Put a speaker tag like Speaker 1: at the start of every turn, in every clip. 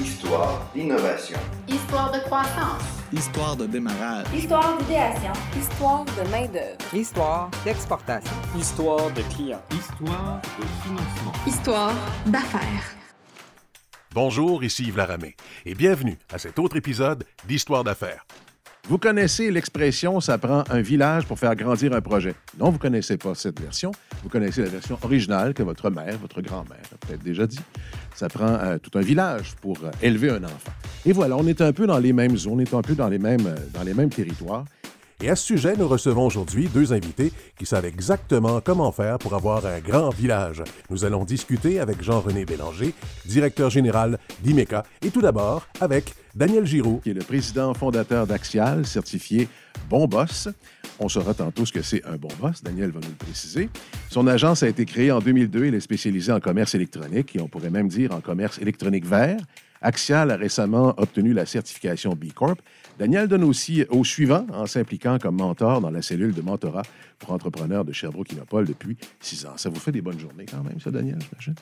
Speaker 1: Histoire d'innovation.
Speaker 2: Histoire de croissance.
Speaker 3: Histoire de démarrage.
Speaker 4: Histoire d'idéation.
Speaker 5: Histoire de main-d'œuvre.
Speaker 6: Histoire d'exportation.
Speaker 7: Histoire de clients.
Speaker 8: Histoire de financement.
Speaker 2: Histoire d'affaires.
Speaker 9: Bonjour, ici Yves Laramé et bienvenue à cet autre épisode d'Histoire d'affaires.
Speaker 10: Vous connaissez l'expression ça prend un village pour faire grandir un projet. Non, vous ne connaissez pas cette version. Vous connaissez la version originale que votre mère, votre grand-mère a peut-être déjà dit. Ça prend euh, tout un village pour euh, élever un enfant. Et voilà, on est un peu dans les mêmes zones, on est un peu dans les mêmes, euh, dans les mêmes territoires.
Speaker 9: Et à ce sujet, nous recevons aujourd'hui deux invités qui savent exactement comment faire pour avoir un grand village. Nous allons discuter avec Jean-René Bélanger, directeur général d'IMECA, et tout d'abord avec Daniel Giroux,
Speaker 10: qui est le président fondateur d'Axial, certifié Bon Boss. On saura tantôt ce que c'est un bon boss. Daniel va nous le préciser. Son agence a été créée en 2002. Il est spécialisé en commerce électronique et on pourrait même dire en commerce électronique vert. Axial a récemment obtenu la certification B Corp. Daniel donne aussi au suivant en s'impliquant comme mentor dans la cellule de mentorat pour entrepreneurs de Sherbrooke-Innopol depuis six ans. Ça vous fait des bonnes journées quand même, ça, Daniel, j'imagine?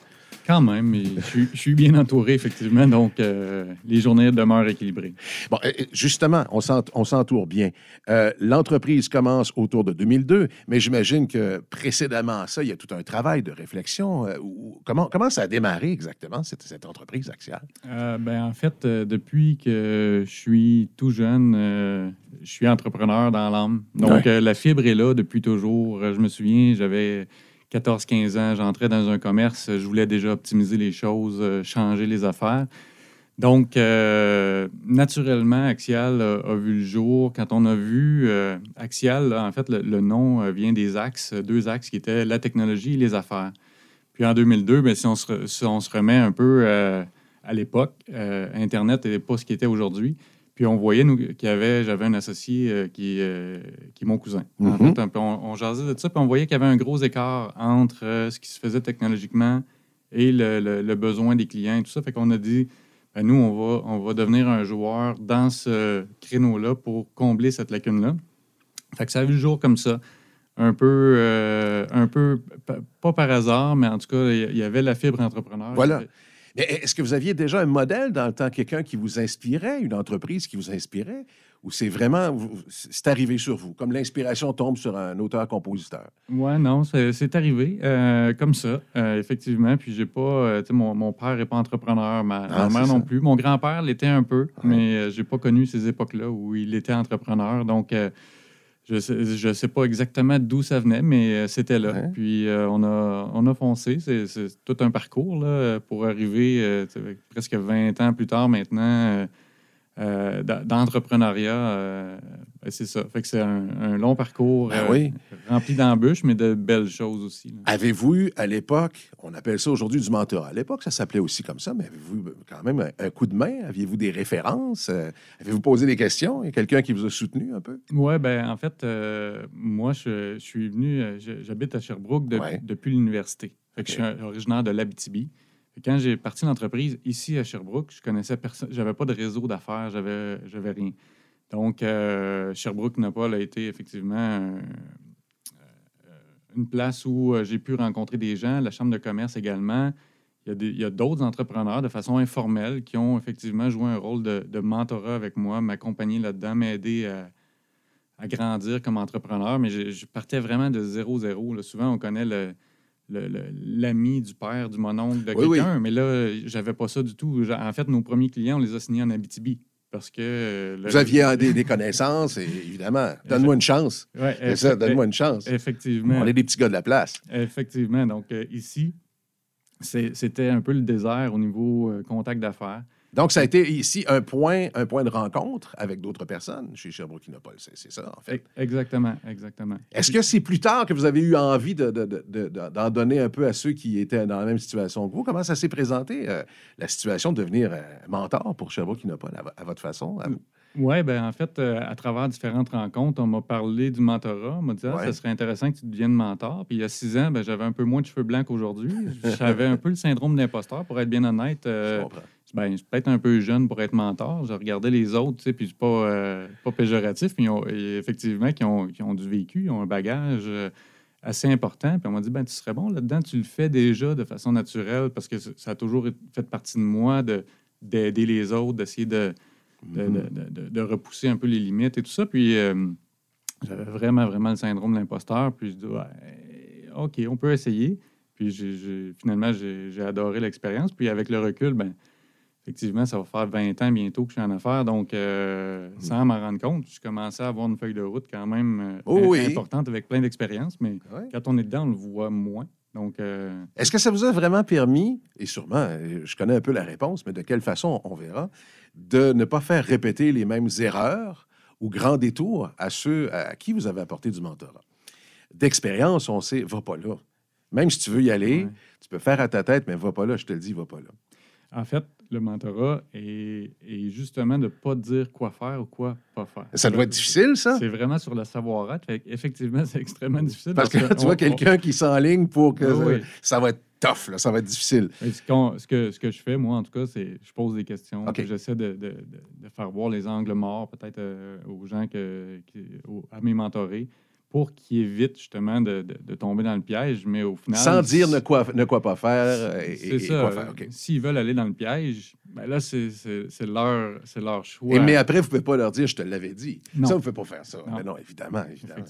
Speaker 11: Quand même, mais je, suis, je suis bien entouré, effectivement, donc euh, les journées demeurent équilibrées.
Speaker 10: Bon, euh, justement, on s'ent- on s'entoure bien. Euh, L'entreprise commence autour de 2002, mais j'imagine que précédemment à ça, il y a tout un travail de réflexion. euh, où- comment, comment ça a démarré exactement, cette, cette entreprise axiale?
Speaker 11: Ben, en fait, depuis que je suis tout jeune, euh, je suis entrepreneur dans l'âme. Donc,
Speaker 10: Ouais.
Speaker 11: euh, la fibre est là depuis toujours. Euh, Je me souviens, j'avais 14-15 ans, j'entrais dans un commerce, je voulais déjà optimiser les choses, changer les affaires. Donc, euh, naturellement, Axial a, a vu le jour. Quand on a vu euh, Axial, en fait, le, le nom vient des axes, deux axes qui étaient la technologie et les affaires. Puis en 2002, ben, si, on se, re- si on se remet un peu euh, à l'époque, Internet n'était pas ce qu'il était aujourd'hui. Puis on voyait nous, qu'il y avait, j'avais un associé euh, qui, euh, qui est mon cousin. En
Speaker 10: Mhm.
Speaker 11: fait, un peu, on, on jasait de ça, puis on voyait qu'il y avait un gros écart entre euh, ce qui se faisait technologiquement et le, le- le besoin des clients et tout ça. Fait qu'on a dit, ben, nous, on va, on va devenir un joueur dans ce créneau-là pour combler cette lacune-là. Fait que ça a vu le jour comme ça. Un peu, un peu pas par hasard, mais en tout cas, il y avait la fibre entrepreneur.
Speaker 10: Voilà. Est-ce que vous aviez déjà un modèle dans le temps, quelqu'un qui vous inspirait, une entreprise qui vous inspirait, ou c'est vraiment, c'est arrivé sur vous, comme l'inspiration tombe sur un auteur-compositeur?
Speaker 11: Ouais, non, c'est arrivé euh, comme ça, euh, effectivement. Puis j'ai pas, euh, tu sais, mon, mon père n'est pas entrepreneur, ma,
Speaker 10: Ah,
Speaker 11: ma mère non
Speaker 10: ça.
Speaker 11: plus. Mon grand-père l'était un peu,
Speaker 10: Ouais.
Speaker 11: mais j'ai pas connu ces époques-là où il était entrepreneur. Donc, je sais, je sais pas exactement d'où ça venait, mais euh, c'était là.
Speaker 10: Ouais.
Speaker 11: Puis euh, on, a, on a foncé. C'est tout un parcours là, pour arriver euh, presque 20 ans plus tard maintenant. Euh, d'entrepreneuriat, euh, ben, c'est ça. Fait que c'est un, un long parcours
Speaker 10: Ben
Speaker 11: euh,
Speaker 10: oui.
Speaker 11: rempli d'embûches, mais de belles choses aussi.
Speaker 10: Avez-vous eu à l'époque, on appelle ça aujourd'hui du mentorat, à l'époque ça s'appelait aussi comme ça, mais avez-vous eu quand même un, un coup de main? Aviez-vous des références? Euh, Avez-vous posé des questions? Il y a quelqu'un qui vous a soutenu un peu?
Speaker 11: Oui, ben en fait, moi, je, je suis venu, j'habite à Sherbrooke de-
Speaker 10: Ouais.
Speaker 11: depuis l'université. Fait que
Speaker 10: OK.
Speaker 11: je suis originaire de l'Abitibi. Quand j'ai parti l'entreprise ici à Sherbrooke, je connaissais personne, j'avais pas de réseau d'affaires, j'avais, j'avais rien. Donc, euh, Sherbrooke-Nopal a été effectivement un- euh, une place où euh, j'ai pu rencontrer des gens, la chambre de commerce également. Il y a d'autres entrepreneurs de façon informelle qui ont effectivement joué un rôle de, de mentorat avec moi, m'accompagner là-dedans, m'aider à, à grandir comme entrepreneur. Mais je, partais vraiment de zéro-zéro. là. Souvent, on connaît le- l'ami du père, du mononcle de
Speaker 10: Oui, oui.
Speaker 11: quelqu'un, mais là, j'avais pas ça du tout. En fait, nos premiers clients, on les a signés en Abitibi. Parce que. euh, le-
Speaker 10: Vous aviez des, des connaissances, et évidemment. Donne-moi une chance.
Speaker 11: Ouais,
Speaker 10: C'est ça, donne-moi une chance.
Speaker 11: Effectivement.
Speaker 10: On est des petits gars de la place.
Speaker 11: Effectivement. Donc, euh, ici, c'était un peu le désert au niveau euh, contact d'affaires.
Speaker 10: Donc, ça a été ici un point, un point de rencontre avec d'autres personnes chez Sherbrooke-Innopol. C'est c'est ça, en fait.
Speaker 11: E- Exactement, exactement.
Speaker 10: Est-ce que c'est plus tard que vous avez eu envie de- de- de- de- de- d'en donner un peu à ceux qui étaient dans la même situation que vous? Comment ça s'est présenté, euh, la situation de devenir euh, mentor pour Sherbrooke-Innopol, à, vo- à votre façon? à vous?
Speaker 11: Oui, ben en fait, euh, à travers différentes rencontres, on m'a parlé du mentorat. On m'a dit, ah,
Speaker 10: Ouais.
Speaker 11: ça serait intéressant que tu deviennes mentor. Puis il y a six ans, ben, j'avais un peu moins de cheveux blancs qu'aujourd'hui. J'avais un peu le syndrome d'imposteur, pour être bien honnête. Euh,
Speaker 10: Je comprends.
Speaker 11: Ben, je suis peut-être un peu jeune pour être mentor. Je regardais les autres, tu sais, puis c'est pas, euh, pas péjoratif, mais ils ont- effectivement, qui ont, qui ont du vécu, ils ont un bagage euh, assez important. Puis on m'a dit, ben, tu serais bon là-dedans, tu le fais déjà de façon naturelle, parce que ça a toujours fait partie de moi de d'aider les autres, d'essayer de, de, de- de- de- de repousser un peu les limites et tout ça. Puis euh, j'avais vraiment, vraiment le syndrome de l'imposteur. Puis je dis, Ouais, OK, on peut essayer. Puis finalement, j'ai j'ai adoré l'expérience. Puis avec le recul, ben, effectivement, ça va faire 20 ans bientôt que je suis en affaires. Donc, euh, sans m'en rendre compte, je commençais à avoir une feuille de route quand même euh,
Speaker 10: Oh oui.
Speaker 11: importante avec plein d'expériences. Mais
Speaker 10: Ouais.
Speaker 11: quand on est dedans, on le voit moins. Donc, euh,
Speaker 10: Est-ce que ça vous a vraiment permis, et sûrement, je connais un peu la réponse, mais de quelle façon, on verra, de ne pas faire répéter les mêmes erreurs ou grands détours à ceux à qui vous avez apporté du mentorat? D'expérience, on sait, va pas là. Même si tu veux y aller,
Speaker 11: Ouais.
Speaker 10: tu peux faire à ta tête, mais va pas là, je te le dis, va pas là.
Speaker 11: en fait, le mentorat est, est justement de ne pas dire quoi faire ou quoi pas faire.
Speaker 10: Ça doit être difficile, ça?
Speaker 11: C'est vraiment sur le savoir-être. Effectivement, c'est extrêmement difficile.
Speaker 10: Parce que tu
Speaker 11: on-
Speaker 10: vois
Speaker 11: on-
Speaker 10: quelqu'un qui s'enligne pour que
Speaker 11: Oui, oui.
Speaker 10: ça va être tough, là, ça va être difficile.
Speaker 11: Ce, que, ce que je fais, moi, en tout cas, c'est je pose des questions. J'essaie de, de- de- de faire voir les angles morts, peut-être, euh, aux gens, que, qui- aux- à mes mentorés, pour qu'ils évitent justement de, de- de tomber dans le piège. Mais au final.
Speaker 10: Sans dire ne quoi, ne quoi pas faire euh, et,
Speaker 11: C'est
Speaker 10: et-
Speaker 11: ça.
Speaker 10: quoi faire. OK.
Speaker 11: S'ils veulent aller dans le piège, ben là, c'est leur, leur choix.
Speaker 10: Et mais après, vous ne pouvez pas leur dire, je te l'avais dit. Ça, vous ne pouvez pas faire ça.
Speaker 11: Non.
Speaker 10: Mais non, évidemment, évidemment.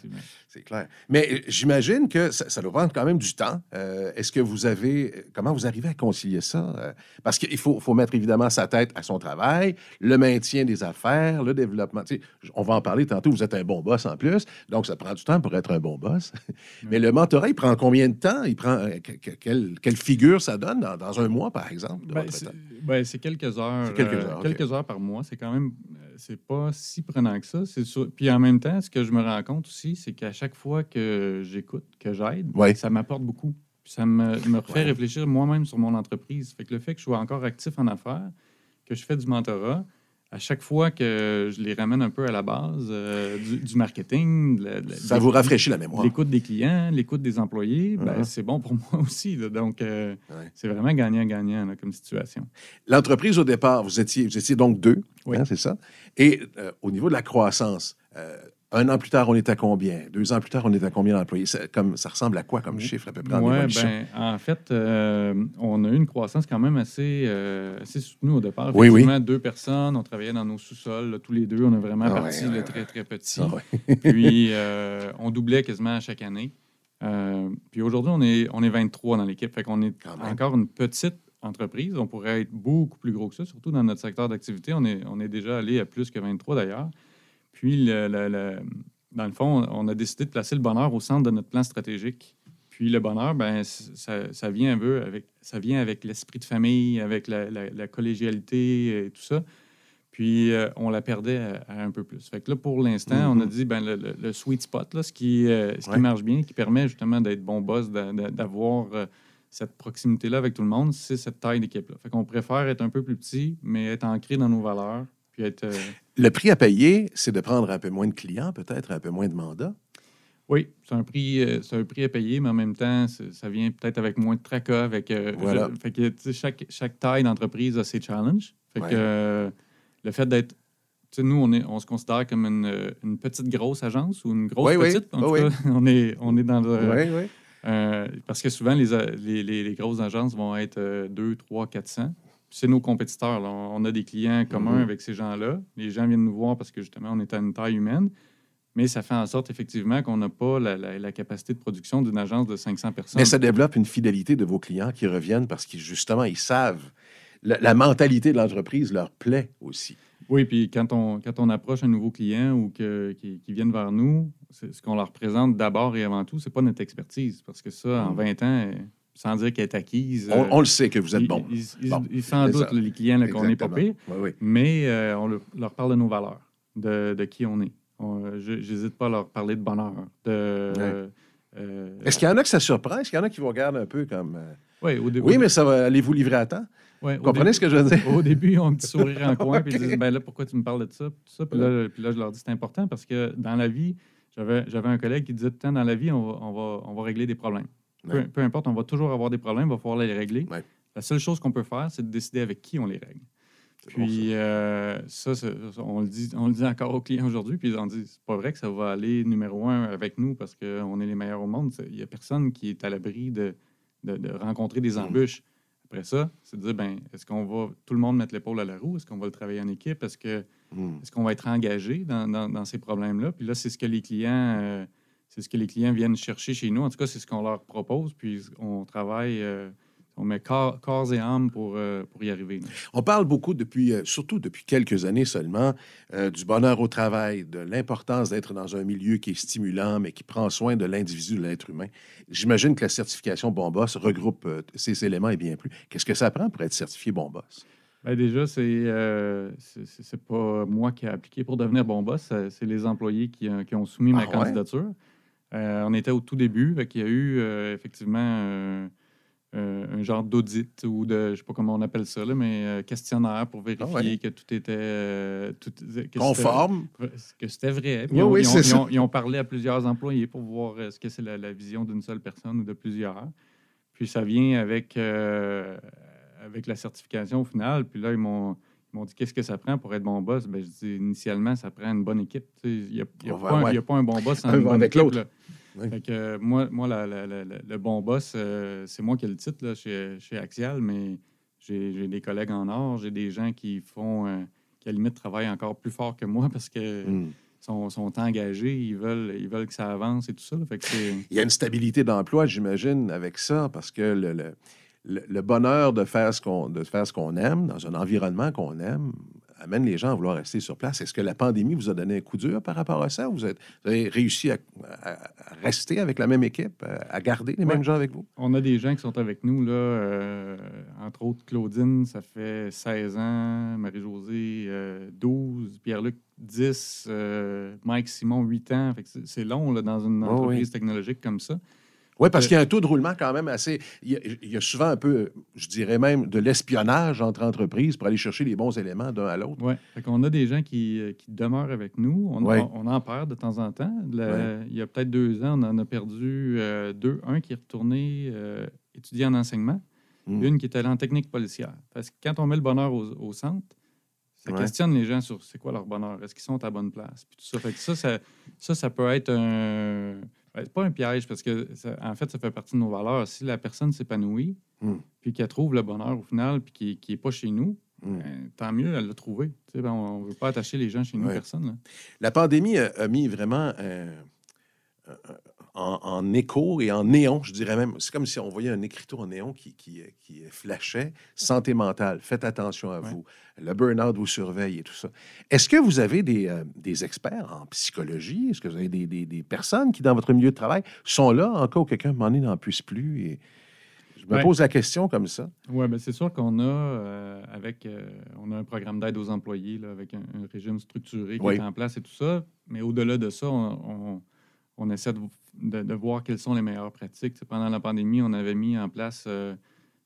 Speaker 10: C'est clair. Mais euh, j'imagine que ça, ça doit prendre quand même du temps. Euh, Est-ce que vous avez. Comment vous arrivez à concilier ça? Euh, Parce qu'il faut, faut mettre évidemment sa tête à son travail, le maintien des affaires, le développement. Tu sais, on va en parler tantôt. Vous êtes un bon boss en plus. Donc, ça prend du temps pour être un bon boss. Mais le mentorat, il prend combien de temps? Il prend. euh, que- que- quelle, quelle figure ça donne dans, dans un mois, par exemple?
Speaker 11: Ben, c'est ben, c'est quelques heures.
Speaker 10: Quelques
Speaker 11: euh,
Speaker 10: heures, OK.
Speaker 11: quelques heures par mois. C'est quand même. euh, C'est pas si prenant que ça. Puis en même temps, ce que je me rends compte aussi, c'est qu'à chaque fois que j'écoute, que j'aide,
Speaker 10: Ouais.
Speaker 11: ça m'apporte beaucoup. Puis ça me,
Speaker 10: Ouais.
Speaker 11: réfléchir moi-même sur mon entreprise. Fait que le fait que je sois encore actif en affaires, que je fais du mentorat, à chaque fois que je les ramène un peu à la base euh, du, du marketing, la-
Speaker 10: Ça vous rafraîchit la mémoire.
Speaker 11: L'écoute des clients, l'écoute des employés, ben,
Speaker 10: Mhm.
Speaker 11: c'est bon pour moi aussi. là. Donc, euh,
Speaker 10: Ouais.
Speaker 11: c'est vraiment gagnant-gagnant comme situation.
Speaker 10: L'entreprise, au départ, vous étiez, vous étiez donc deux,
Speaker 11: Oui.
Speaker 10: hein, c'est ça? Et euh, au niveau de la croissance, un an plus tard, on est à combien? Deux ans plus tard, on est à combien d'employés? Ça, comme, ça ressemble à quoi comme chiffre à peu près en
Speaker 11: Ouais, ben, en fait, euh, on a eu une croissance quand même assez, euh, assez soutenue au départ.
Speaker 10: Oui, oui.
Speaker 11: Deux personnes, on travaillait dans nos sous-sols, tous les deux. On a vraiment
Speaker 10: Ah
Speaker 11: parti
Speaker 10: ouais, ouais,
Speaker 11: très, très petit.
Speaker 10: Ah
Speaker 11: puis, euh, on doublait quasiment à chaque année. Puis aujourd'hui, on est, on est 23 dans l'équipe. Fait qu'on est encore une petite entreprise. On pourrait être beaucoup plus gros que ça, surtout dans notre secteur d'activité. On est, on est déjà allé à plus que 23 d'ailleurs. Puis, le- le- le- dans le fond, on a décidé de placer le bonheur au centre de notre plan stratégique. Puis le bonheur, ben, ça, ça vient un peu avec, ça vient avec l'esprit de famille, avec la, la- la collégialité et tout ça. Puis euh, on la perdait à, à un peu plus. Fait que là, pour l'instant, on a dit ben, le, le- le sweet spot, là, ce, qui, euh, ce
Speaker 10: Ouais.
Speaker 11: qui marche bien, qui permet justement d'être bon boss, d'a- d'a- d'avoir euh, cette proximité-là avec tout le monde, c'est cette taille d'équipe-là. Fait qu'on préfère être un peu plus petit, mais être ancré dans nos valeurs. Puis être.
Speaker 10: Le prix à payer, c'est de prendre un peu moins de clients, peut-être, un peu moins de mandats.
Speaker 11: Oui, c'est un prix, euh, c'est un prix à payer, mais en même temps, ça vient peut-être avec moins de tracas. Avec, euh,
Speaker 10: Voilà.
Speaker 11: je- fait que, chaque, chaque taille d'entreprise a ses challenges. Fait
Speaker 10: Ouais.
Speaker 11: que euh, le fait d'être. Nous, on, est, on se considère comme une, une petite grosse agence ou une grosse
Speaker 10: Oui, oui.
Speaker 11: petite. En
Speaker 10: Oui,
Speaker 11: tout cas, on, est, on est dans le.
Speaker 10: Oui, oui.
Speaker 11: parce que souvent, les, les, les- les grosses agences vont être euh, 2, 3, 400. C'est nos compétiteurs. là. On a des clients communs
Speaker 10: Mhm.
Speaker 11: avec ces gens-là. Les gens viennent nous voir parce que justement, on est à une taille humaine. Mais ça fait en sorte effectivement qu'on n'a pas la, la- la capacité de production d'une agence de 500 personnes.
Speaker 10: Mais ça développe une fidélité de vos clients qui reviennent parce qu'ils, justement, ils savent. La, la mentalité de l'entreprise leur plaît aussi.
Speaker 11: Oui, puis quand on, quand on approche un nouveau client ou que, qui, qui viennent vers nous, ce qu'on leur présente d'abord et avant tout, c'est pas notre expertise. Parce que ça, en
Speaker 10: Mm.
Speaker 11: 20 ans, euh, sans dire qu'elle est acquise,
Speaker 10: On,
Speaker 11: euh,
Speaker 10: on le sait que vous êtes bon.
Speaker 11: Ils, ils-
Speaker 10: Bon,
Speaker 11: ils
Speaker 10: ça.
Speaker 11: là, les clients, qu'on n'est pas pire.
Speaker 10: Oui, oui.
Speaker 11: Mais euh, on le- leur parle de nos valeurs, de, de qui on est. J'hésite pas à leur parler de bonheur. De, euh,
Speaker 10: Est-ce qu'il y en a que ça surprend? Est-ce qu'il y en a qui vous regardent un peu comme. euh,
Speaker 11: ouais, au dé-
Speaker 10: Oui, mais ça va. Allez-vous livrer à temps?
Speaker 11: ouais,
Speaker 10: Vous comprenez ce que je veux dire?
Speaker 11: Au début, ils ont un petit sourire en coin, puis ils disent ben là, pourquoi tu me parles de ça? Puis, tout ça? Puis, là, puis là, je leur dis c'est important parce que dans la vie, j'avais j'avais un collègue qui disait tout le temps dans la vie, on va, on va, on va régler des problèmes. Peu, importe, on va toujours avoir des problèmes, il va falloir les régler. La seule chose qu'on peut faire, c'est de décider avec qui on les règle.
Speaker 10: Bon,
Speaker 11: Puis euh, ça, on, le dit, on le dit encore aux clients aujourd'hui, puis ils ont dit c'est pas vrai que ça va aller numéro un avec nous parce qu'on est les meilleurs au monde. Il n'y a personne qui est à l'abri de, de, de rencontrer des embûches. Après ça, c'est de dire, ben, est-ce qu'on va tout le monde mettre l'épaule à la roue? Est-ce qu'on va le travailler en équipe? Est-ce
Speaker 10: Hmm.
Speaker 11: qu'on va être engagé dans, dans- dans ces problèmes-là? Puis là, c'est ce que les clients, euh, c'est ce que les clients viennent chercher chez nous. En tout cas, c'est ce qu'on leur propose. Puis on travaille, euh, on met corps, corps et âme pour, euh, pour y arriver. là.
Speaker 10: On parle beaucoup depuis, euh, surtout depuis quelques années seulement, du bonheur au travail, de l'importance d'être dans un milieu qui est stimulant, mais qui prend soin de l'individu, de l'être humain. J'imagine que la certification Bon Boss regroupe ces éléments et bien plus. Qu'est-ce que ça prend pour être certifié Bon Boss?
Speaker 11: Ben déjà, c'est euh, c'est- pas moi qui ai appliqué pour devenir bon boss, c'est les employés qui, qui ont soumis ma
Speaker 10: Ah ouais?
Speaker 11: Euh, on était au tout début, fait il y a eu euh, effectivement euh, un genre d'audit ou de, je sais pas comment on appelle ça, là, mais questionnaire pour vérifier
Speaker 10: Ah ouais.
Speaker 11: que tout était tout- que
Speaker 10: Conforme?
Speaker 11: que c'était vrai. Puis
Speaker 10: Oui,
Speaker 11: ils ont-
Speaker 10: oui,
Speaker 11: ils, ont, ils ont- ils ont parlé à plusieurs employés pour voir est-ce que c'est la, la vision d'une seule personne ou de plusieurs. Puis ça vient avec, avec la certification au final. Puis là, ils m'ont, ils m'ont dit qu'est-ce que ça prend pour être bon boss? Ben, je dis initialement, ça prend une bonne équipe. Il n'y a, y a
Speaker 10: Ouais,
Speaker 11: pas un-
Speaker 10: ouais.
Speaker 11: il y a pas un bon boss sans
Speaker 10: Un
Speaker 11: une
Speaker 10: va
Speaker 11: bonne
Speaker 10: avec l'autre.
Speaker 11: Fait que, euh, moi, moi la- la- la- la- le bon boss, euh, c'est moi qui ai le titre là, chez, chez Axial, mais j'ai, des collègues en or, j'ai des gens qui font, euh, qui à la limite travaillent encore plus fort que moi parce que
Speaker 10: Hmm.
Speaker 11: sont, sont engagés, ils veulent, ils veulent que ça avance et tout ça. là. Fait que c'est-
Speaker 10: Il y a une stabilité d'emploi, j'imagine, avec ça, parce que le, le- le- le bonheur de faire ce qu'on de faire ce qu'on aime dans un environnement qu'on aime amène les gens à vouloir rester sur place. Est-ce que la pandémie vous a donné un coup dur par rapport à ça? Vous, êtes, vous avez réussi à, rester avec la même équipe, à, à garder les
Speaker 11: Ouais.
Speaker 10: mêmes gens avec vous?
Speaker 11: on a des gens qui sont avec nous, là, euh, entre autres Claudine, ça fait 16 ans, Marie-Josée, euh, 12, Pierre-Luc, 10, euh, Mike Simon, 8 ans. C'est- long là, dans une
Speaker 10: Ouais,
Speaker 11: entreprise technologique comme ça.
Speaker 10: Oui, parce
Speaker 11: Euh,
Speaker 10: qu'il y a un taux de roulement quand même assez. Il y, a, il y a souvent un peu, je dirais même, de l'espionnage entre entreprises pour aller chercher les bons éléments d'un à l'autre.
Speaker 11: Oui, on a des gens qui, euh, qui demeurent avec nous. On,
Speaker 10: Ouais.
Speaker 11: on, on en perd de temps en temps.
Speaker 10: Ouais.
Speaker 11: Il y a peut-être deux ans, on en a perdu euh, deux. Un qui est retourné euh, étudier en enseignement,
Speaker 10: Mm.
Speaker 11: une qui est allée en technique policière. Parce que quand on met le bonheur au, au centre, ça
Speaker 10: Ouais.
Speaker 11: questionne les gens sur c'est quoi leur bonheur, est-ce qu'ils sont à la bonne place? Puis tout ça. Fait que ça, ça, ça, ça peut être un. Ben, c'est pas un piège parce que, ça- en fait, ça fait partie de nos valeurs. Si la personne s'épanouit,
Speaker 10: Mm.
Speaker 11: puis qu'elle trouve le bonheur au final, puis qui n'est pas chez nous,
Speaker 10: Mm.
Speaker 11: ben, tant mieux, elle l'a trouvé. Ben, on ne veut pas attacher les gens chez nous,
Speaker 10: Ouais.
Speaker 11: personne. là.
Speaker 10: La pandémie a, a mis vraiment euh, en, en écho et en néon, je dirais même. C'est comme si on voyait un écriteau en néon qui, qui, qui flashait. Santé mentale, faites attention à
Speaker 11: Ouais.
Speaker 10: vous. Le burn-out vous surveille et tout ça. Est-ce que vous avez des, euh, des experts en psychologie? Est-ce que vous avez des, des- des personnes qui, dans votre milieu de travail, sont là en cas où quelqu'un m'en n'en puisse plus? Et je me
Speaker 11: Ouais.
Speaker 10: pose la question comme ça.
Speaker 11: Oui, ben c'est sûr qu'on a euh, avec euh, on a un programme d'aide aux employés là, avec un, un régime structuré qui
Speaker 10: Oui.
Speaker 11: est en place et tout ça. Mais au-delà de ça, on, on- on essaie de, de- de voir quelles sont les meilleures pratiques. Tu sais, pendant la pandémie, on avait mis en place euh,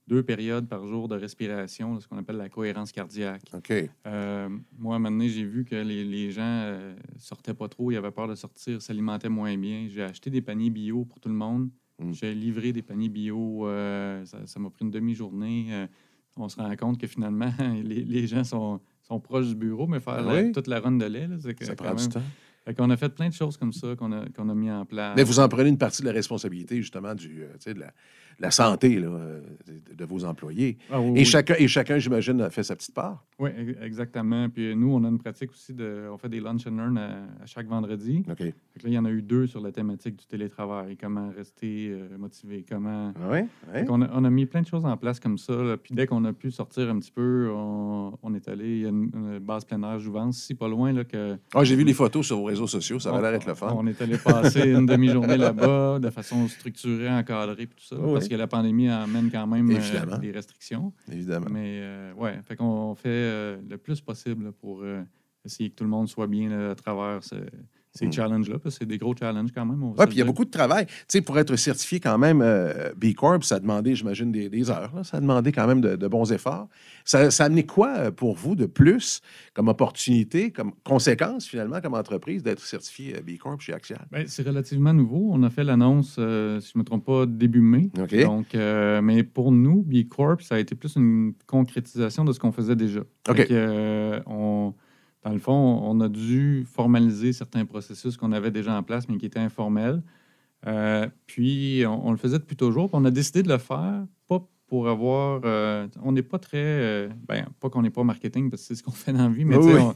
Speaker 11: deux périodes par jour de respiration, ce qu'on appelle la cohérence cardiaque.
Speaker 10: OK.
Speaker 11: Euh, moi, à un moment donné, j'ai vu que les, les gens euh, sortaient pas trop, ils avaient peur de sortir, s'alimentaient moins bien. J'ai acheté des paniers bio pour tout le monde.
Speaker 10: Mm.
Speaker 11: J'ai livré des paniers bio. euh, ça m'a pris une demi-journée. On se rend compte que finalement, les, les gens sont, sont proches du bureau, mais faire
Speaker 10: Ah
Speaker 11: la- toute la run de lait, là, c'est que
Speaker 10: Ça prend du temps.
Speaker 11: Fait qu'on a fait plein de choses comme ça qu'on a, qu'on a mis en place.
Speaker 10: Mais vous en prenez une partie de la responsabilité, justement, du, euh, de, la, de la santé là, euh, de, de vos employés.
Speaker 11: Ah oui,
Speaker 10: Et,
Speaker 11: oui.
Speaker 10: chacun, et chacun, j'imagine, a fait sa petite part.
Speaker 11: Oui, ex- exactement. Puis nous, on a une pratique aussi de. On fait des lunch and learn à, à chaque vendredi.
Speaker 10: OK.
Speaker 11: Fait que là, il y en a eu deux sur la thématique du télétravail. Comment rester euh, motivé, comment.
Speaker 10: Oui,
Speaker 11: Fait qu'on a, on a mis plein de choses en place comme ça. là. Puis dès qu'on a pu sortir un petit peu, on, on est allé. Il y a une, une base plein air Jouvence, si pas loin, là, que.
Speaker 10: Ah, j'ai vu les photos sur vos réseaux sociaux, ça va l'air le fun.
Speaker 11: On est allé passer une demi-journée là-bas de façon structurée, encadrée, puis tout ça.
Speaker 10: Oui.
Speaker 11: Parce que la pandémie amène quand même euh, des restrictions.
Speaker 10: Évidemment.
Speaker 11: Mais euh, ouais, fait qu'on fait euh, le plus possible pour euh, essayer que tout le monde soit bien là, à travers ce- ces
Speaker 10: Mm.
Speaker 11: challenges-là, parce que c'est des gros challenges quand même.
Speaker 10: Oui, puis il y a beaucoup de travail. Tu sais, pour être certifié quand même euh, B Corp, ça a demandé, j'imagine, des, des heures. là. Ça a demandé quand même de, de bons efforts. Ça, ça a amené quoi euh, pour vous de plus comme opportunité, comme conséquence, finalement, comme entreprise, d'être certifié euh, B Corp chez Axial?
Speaker 11: Ben, c'est relativement nouveau. On a fait l'annonce, euh, si je ne me trompe pas, début mai.
Speaker 10: OK.
Speaker 11: Donc, euh, mais pour nous, B Corp, ça a été plus une concrétisation de ce qu'on faisait déjà.
Speaker 10: OK.
Speaker 11: Fait que, on, dans le fond, on a dû formaliser certains processus qu'on avait déjà en place, mais qui étaient informels. Euh, puis, on, on le faisait depuis toujours. puis on a décidé de le faire, pas pour avoir. euh, on n'est pas très. euh, ben, pas qu'on n'est pas marketing, parce que c'est ce qu'on fait dans la vie, mais
Speaker 10: Oui,
Speaker 11: on-